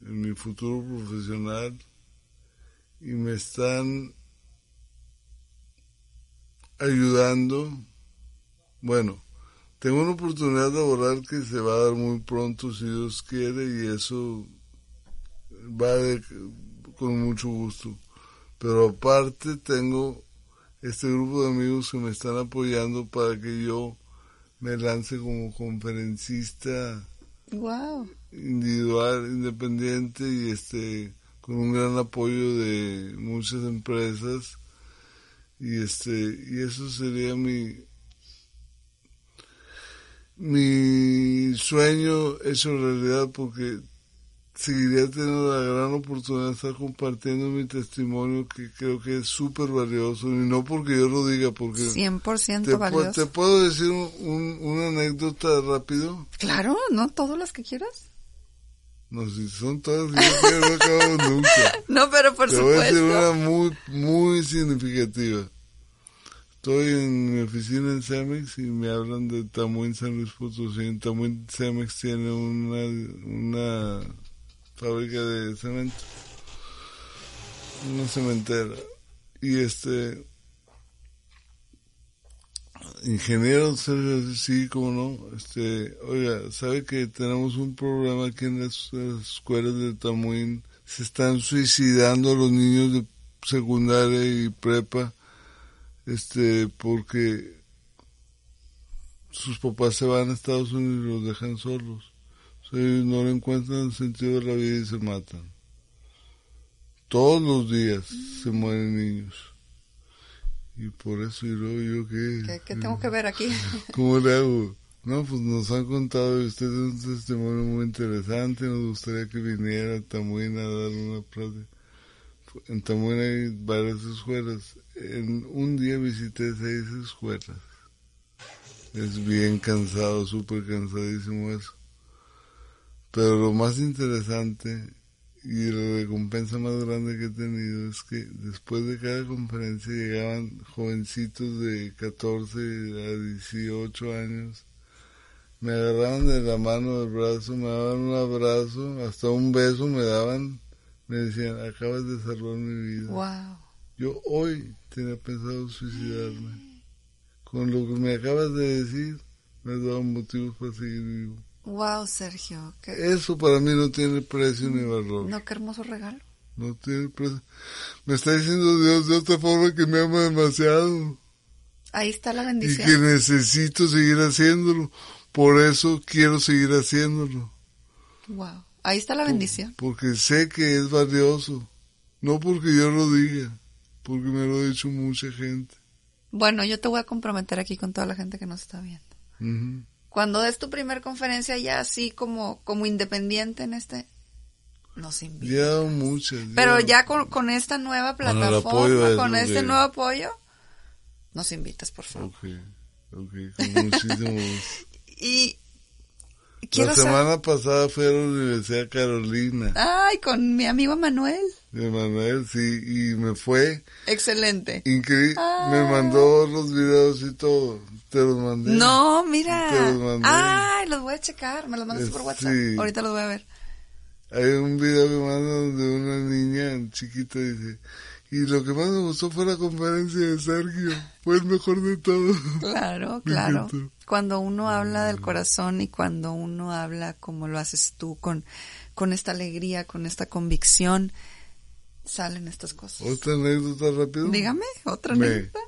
en mi futuro profesional y me están ayudando. Bueno, tengo una oportunidad laboral que se va a dar muy pronto si Dios quiere y eso va con mucho gusto. Pero aparte tengo este grupo de amigos que me están apoyando para que yo me lance como conferencista individual, independiente y este con un gran apoyo de muchas empresas. Y este y eso sería mi mi sueño hecho realidad porque seguiría teniendo la gran oportunidad de estar compartiendo mi testimonio que creo que es súper valioso y no porque yo lo diga porque 100% te, valioso. te puedo decir un, una anécdota rápido. Claro no todas las que quieras. No si son todas yo no acabo nunca. No pero por te supuesto voy a decir una muy muy significativa. Estoy en mi oficina en Cemex y me hablan de Tamuín San Luis Potosí. Tamuín Cemex tiene una, una fábrica de cemento, una cementera. Y este, ingeniero, sí, como no, este, oiga, sabe que tenemos un problema aquí en las, escuelas de Tamuín, se están suicidando los niños de secundaria y prepa, este, porque sus papás se van a Estados Unidos y los dejan solos no le encuentran sentido a la vida y se matan. Todos los días se mueren niños. Y por eso yo, yo ¿Qué, ¿Qué, tengo que ver aquí? ¿Cómo le hago? No, pues nos han contado usted un testimonio muy interesante. Nos gustaría que viniera a Tamuín a dar una plática. En Tamuín hay varias escuelas. En un día visité seis escuelas. Es bien cansado, súper cansadísimo eso. Pero lo más interesante y la recompensa más grande que he tenido es que después de cada conferencia llegaban jovencitos de 14 a 18 años, me agarraban de la mano del brazo, me daban un abrazo, hasta un beso me daban, me decían, acabas de salvar mi vida. Yo hoy tenía pensado suicidarme. Con lo que me acabas de decir, me daban motivos para seguir vivo. Wow, Sergio. Eso para mí no tiene precio ni valor. No, qué hermoso regalo. No tiene precio. Me está diciendo Dios de otra forma que me ama demasiado. Ahí está la bendición. Y que necesito seguir haciéndolo. por eso quiero seguir haciéndolo. Wow. Ahí está la bendición. Porque sé que es valioso. No porque yo lo diga, porque me lo ha dicho mucha gente. Bueno, yo te voy a comprometer aquí con toda la gente que nos está viendo. Cuando des tu primer conferencia ya así como, como independiente en este, nos invitas. Ya muchas. Pero ya con, con esta nueva plataforma, con, este nuevo apoyo, nos invitas, por favor. Ok, ok, con muchísimo y la semana pasada fui a la Universidad Carolina. Ay, con mi amigo Manuel. De Manuel, sí, y me fue. Excelente. Increíble. Me mandó los videos y todo. Te los mandé. No, mira. Te los mandé. Ay, los voy a checar. Me los mandas por WhatsApp. Ahorita los voy a ver. Hay un video que mandan de una niña chiquita y dice, y lo que más me gustó fue la conferencia de Sergio. Fue el mejor de todo. Claro, claro. Cuando uno habla del corazón y cuando uno habla como lo haces tú, con, con esta alegría, con esta convicción, salen estas cosas. ¿Otra anécdota rápido? Dígame, otra anécdota.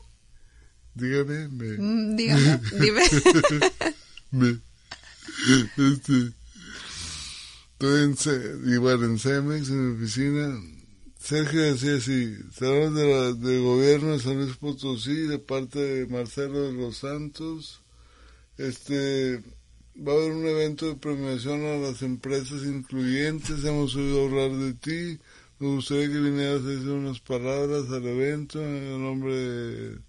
Dígame, me. Mm, dígame, dime. me. Este, estoy en, igual en Cemex, en mi oficina Sergio decía así, saludos de, de gobierno de San Luis Potosí, de parte de Marcelo de los Santos. Este, va a haber un evento de premiación a las empresas incluyentes, hemos oído hablar de ti, me gustaría que vinieras a decir unas palabras al evento en nombre de,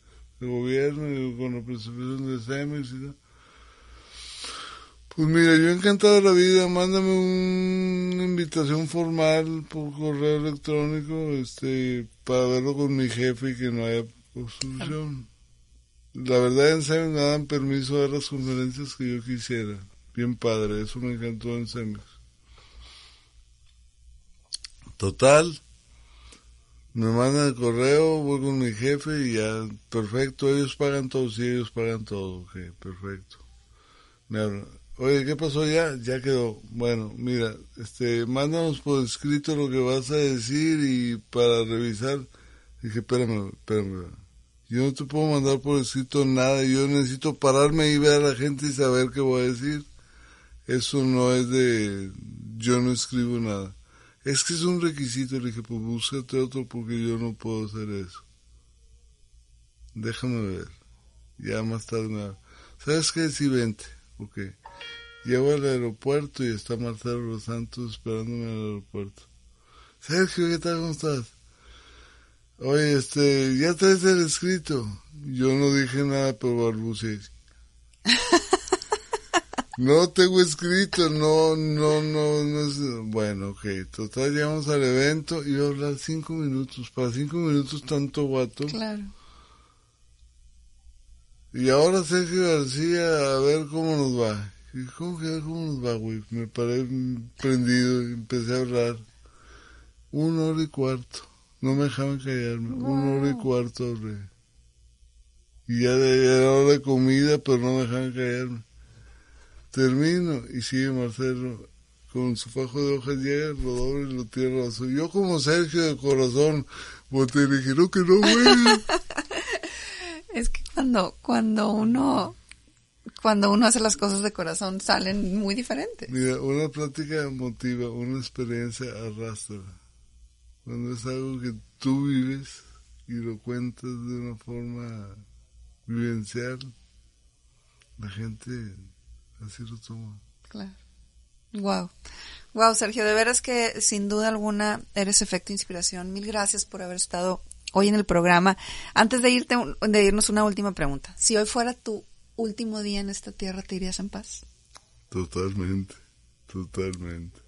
gobierno y con la presentación de Cemex y tal. Pues mira, yo encantado de la vida, mándame una invitación formal por correo electrónico, este, para verlo con mi jefe y que no haya obstrucción. La verdad en Semex me dan permiso de dar las conferencias que yo quisiera. Bien padre, eso me encantó en. Total, me mandan el correo, voy con mi jefe y ya, perfecto, ellos pagan todo, sí, ellos pagan todo, ok, perfecto. Me hablan Oye, ¿qué pasó ya? Ya quedó. Bueno, mira, este, mándanos por escrito lo que vas a decir y para revisar. Dije, espérame, espérame. Yo no te puedo mandar por escrito nada. Yo necesito pararme y ver a la gente y saber qué voy a decir. Eso no es de, yo no escribo nada. Es que es un requisito. Le dije, pues búscate otro porque yo no puedo hacer eso. Déjame ver. Ya más tarde me ¿Sabes qué? Sí, vente. Ok. Llego al aeropuerto y está Marcelo Los Santos esperándome el aeropuerto. Sergio, ¿qué tal? ¿Cómo estás? Oye, este, ya traes el escrito. Yo no dije nada, pero balbuceé. no tengo escrito, no, no, no, no es... Bueno, ok, total, llegamos al evento y voy a hablar cinco minutos. Para cinco minutos tanto guato. Claro. Y ahora Sergio García, a ver cómo nos va. Y ¿cómo, que, ¿cómo nos va, güey? Me paré prendido y empecé a hablar. Una hora y cuarto. No me dejaban callarme. Una hora y cuarto hablé. Y ya de, era hora de comida, pero no me dejaban callarme. Termino y sigue Marcelo con su fajo de hojas llega, lo doble y lo tira Yo como Sergio de corazón, boté y dije, no, que no, güey. es que cuando, cuando uno cuando uno hace las cosas de corazón salen muy diferentes. Mira, una plática emotiva, una experiencia arrastra. Cuando es algo que tú vives y lo cuentas de una forma vivencial, la gente así lo toma. Claro. Wow. Wow, Sergio, de veras que sin duda alguna eres efecto inspiración. Mil gracias por haber estado hoy en el programa. Antes de irte de irnos una última pregunta. Si hoy fuera tu último día en esta tierra, ¿te irías en paz? Totalmente, totalmente.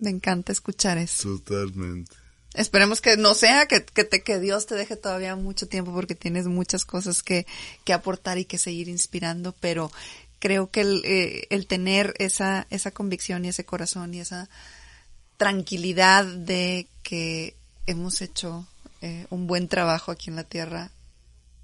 Me encanta escuchar eso. Totalmente. Esperemos que no sea, que, que, te, que Dios te deje todavía mucho tiempo porque tienes muchas cosas que, que aportar y que seguir inspirando, pero creo que el, eh, el tener esa, esa convicción y ese corazón y esa tranquilidad de que hemos hecho eh, un buen trabajo aquí en la tierra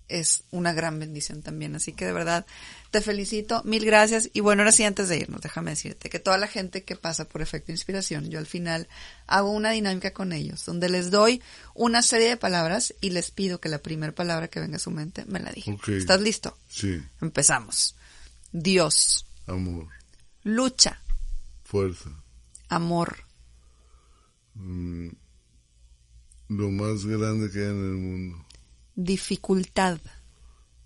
es una gran bendición también. Así que de verdad te felicito, mil gracias. Y bueno, ahora sí, antes de irnos, déjame decirte que toda la gente que pasa por efecto inspiración, yo al final hago una dinámica con ellos, donde les doy una serie de palabras y les pido que la primera palabra que venga a su mente me la diga. ¿Estás listo? Sí. Empezamos. Dios. Amor. Lucha. Fuerza. Amor. Mm, lo más grande que hay en el mundo. Dificultad.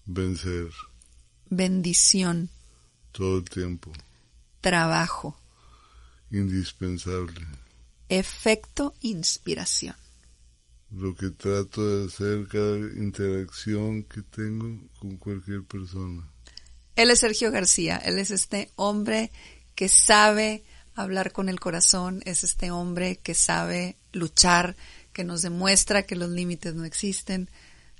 Vencer. Bendición. Todo el tiempo. Trabajo. Indispensable. Efecto inspiración. Lo que trato de hacer cada interacción que tengo con cualquier persona. Él es Sergio García, él es este hombre que sabe hablar con el corazón, es este hombre que sabe luchar, que nos demuestra que los límites no existen.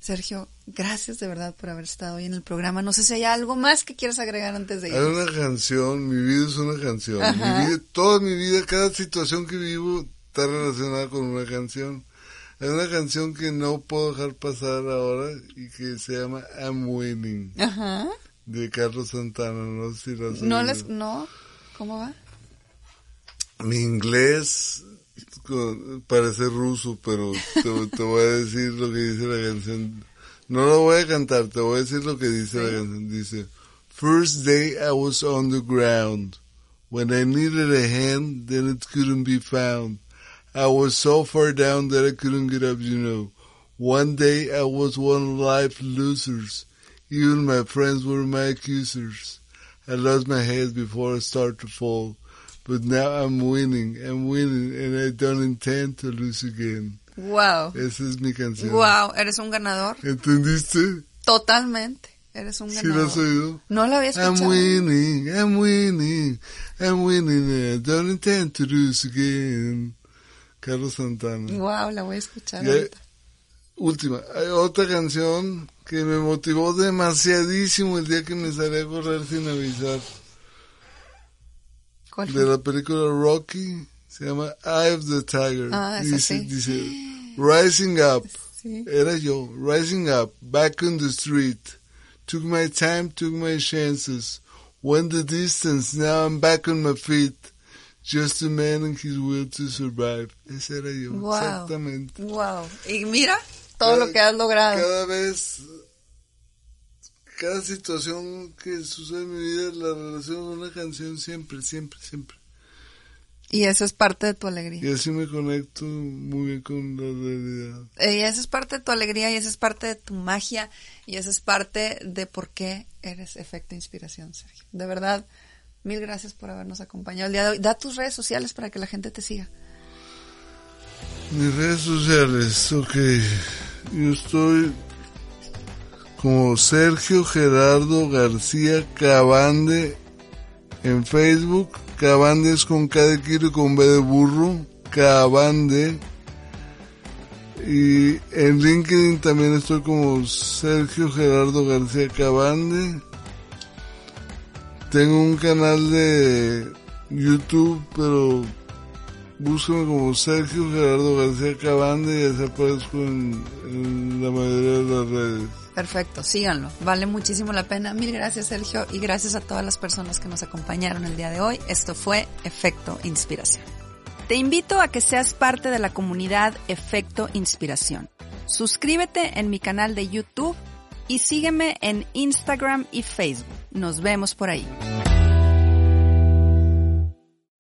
Sergio, gracias de verdad por haber estado hoy en el programa. No sé si hay algo más que quieras agregar antes de ir. Hay una canción, mi vida es una canción. Mi vida, toda mi vida, cada situación que vivo está relacionada con una canción. Hay una canción que no puedo dejar pasar ahora y que se llama I'm Winning. Ajá. De Carlos Santana, no sé si la No les, no, ¿cómo va? Mi inglés con- parece ruso, pero te, te voy a decir lo que dice la canción. No lo voy a cantar, te voy a decir lo que dice la canción. Dice, First day I was on the ground. When I needed a hand, then it couldn't be found. I was so far down that I couldn't get up, you know. One day I was one of life's losers. Even my friends were my accusers. I lost my head before I started to fall. But now I'm winning, I'm winning, and I don't intend to lose again. Wow. Esa es mi canción. Wow, eres un ganador. ¿Entendiste? Totalmente. Eres un ¿Sí ganador. lo has oído? No lo había escuchado. I'm winning, I'm winning, I'm winning, and I don't intend to lose again. Carlos Santana. Wow, la voy a escuchar Ya- ahorita. Última, hay otra canción que me motivó demasiadísimo el día que me salí a correr sin avisar. ¿Cuál de la película Rocky, se llama Eye of the Tiger. Ah, dice, sí. dice, Rising Up, Sí. era yo, Rising Up, back on the street, took my time, took my chances, went the distance, now I'm back on my feet, just a man and his will to survive. Ese era yo, Wow. exactamente. Wow. Y mira todo Cada- lo que has logrado. Cada vez, cada situación que sucede en mi vida, la relación con una canción siempre, siempre, siempre. Y eso es parte de tu alegría. Y así me conecto muy bien con la realidad. Y esa es parte de tu alegría y esa es parte de tu magia y esa es parte de por qué eres efecto inspiración, Sergio. De verdad, mil gracias por habernos acompañado el día de hoy. Da tus redes sociales para que la gente te siga. Mis redes sociales, ok. Yo estoy como Sergio Gerardo García Cabande en Facebook. Cabande es con K de kilo y con B de burro. Cabande. Y en LinkedIn también estoy como Sergio Gerardo García Cabande. Tengo un canal de YouTube, pero búscame como Sergio Gerardo García Cabande y así aparezco en, en la mayoría de las redes. Perfecto, síganlo. Vale muchísimo la pena. Mil gracias, Sergio, y gracias a todas las personas que nos acompañaron el día de hoy. Esto fue Efecto Inspiración. Te invito a que seas parte de la comunidad Efecto Inspiración. Suscríbete en mi canal de YouTube y sígueme en Instagram y Facebook. Nos vemos por ahí.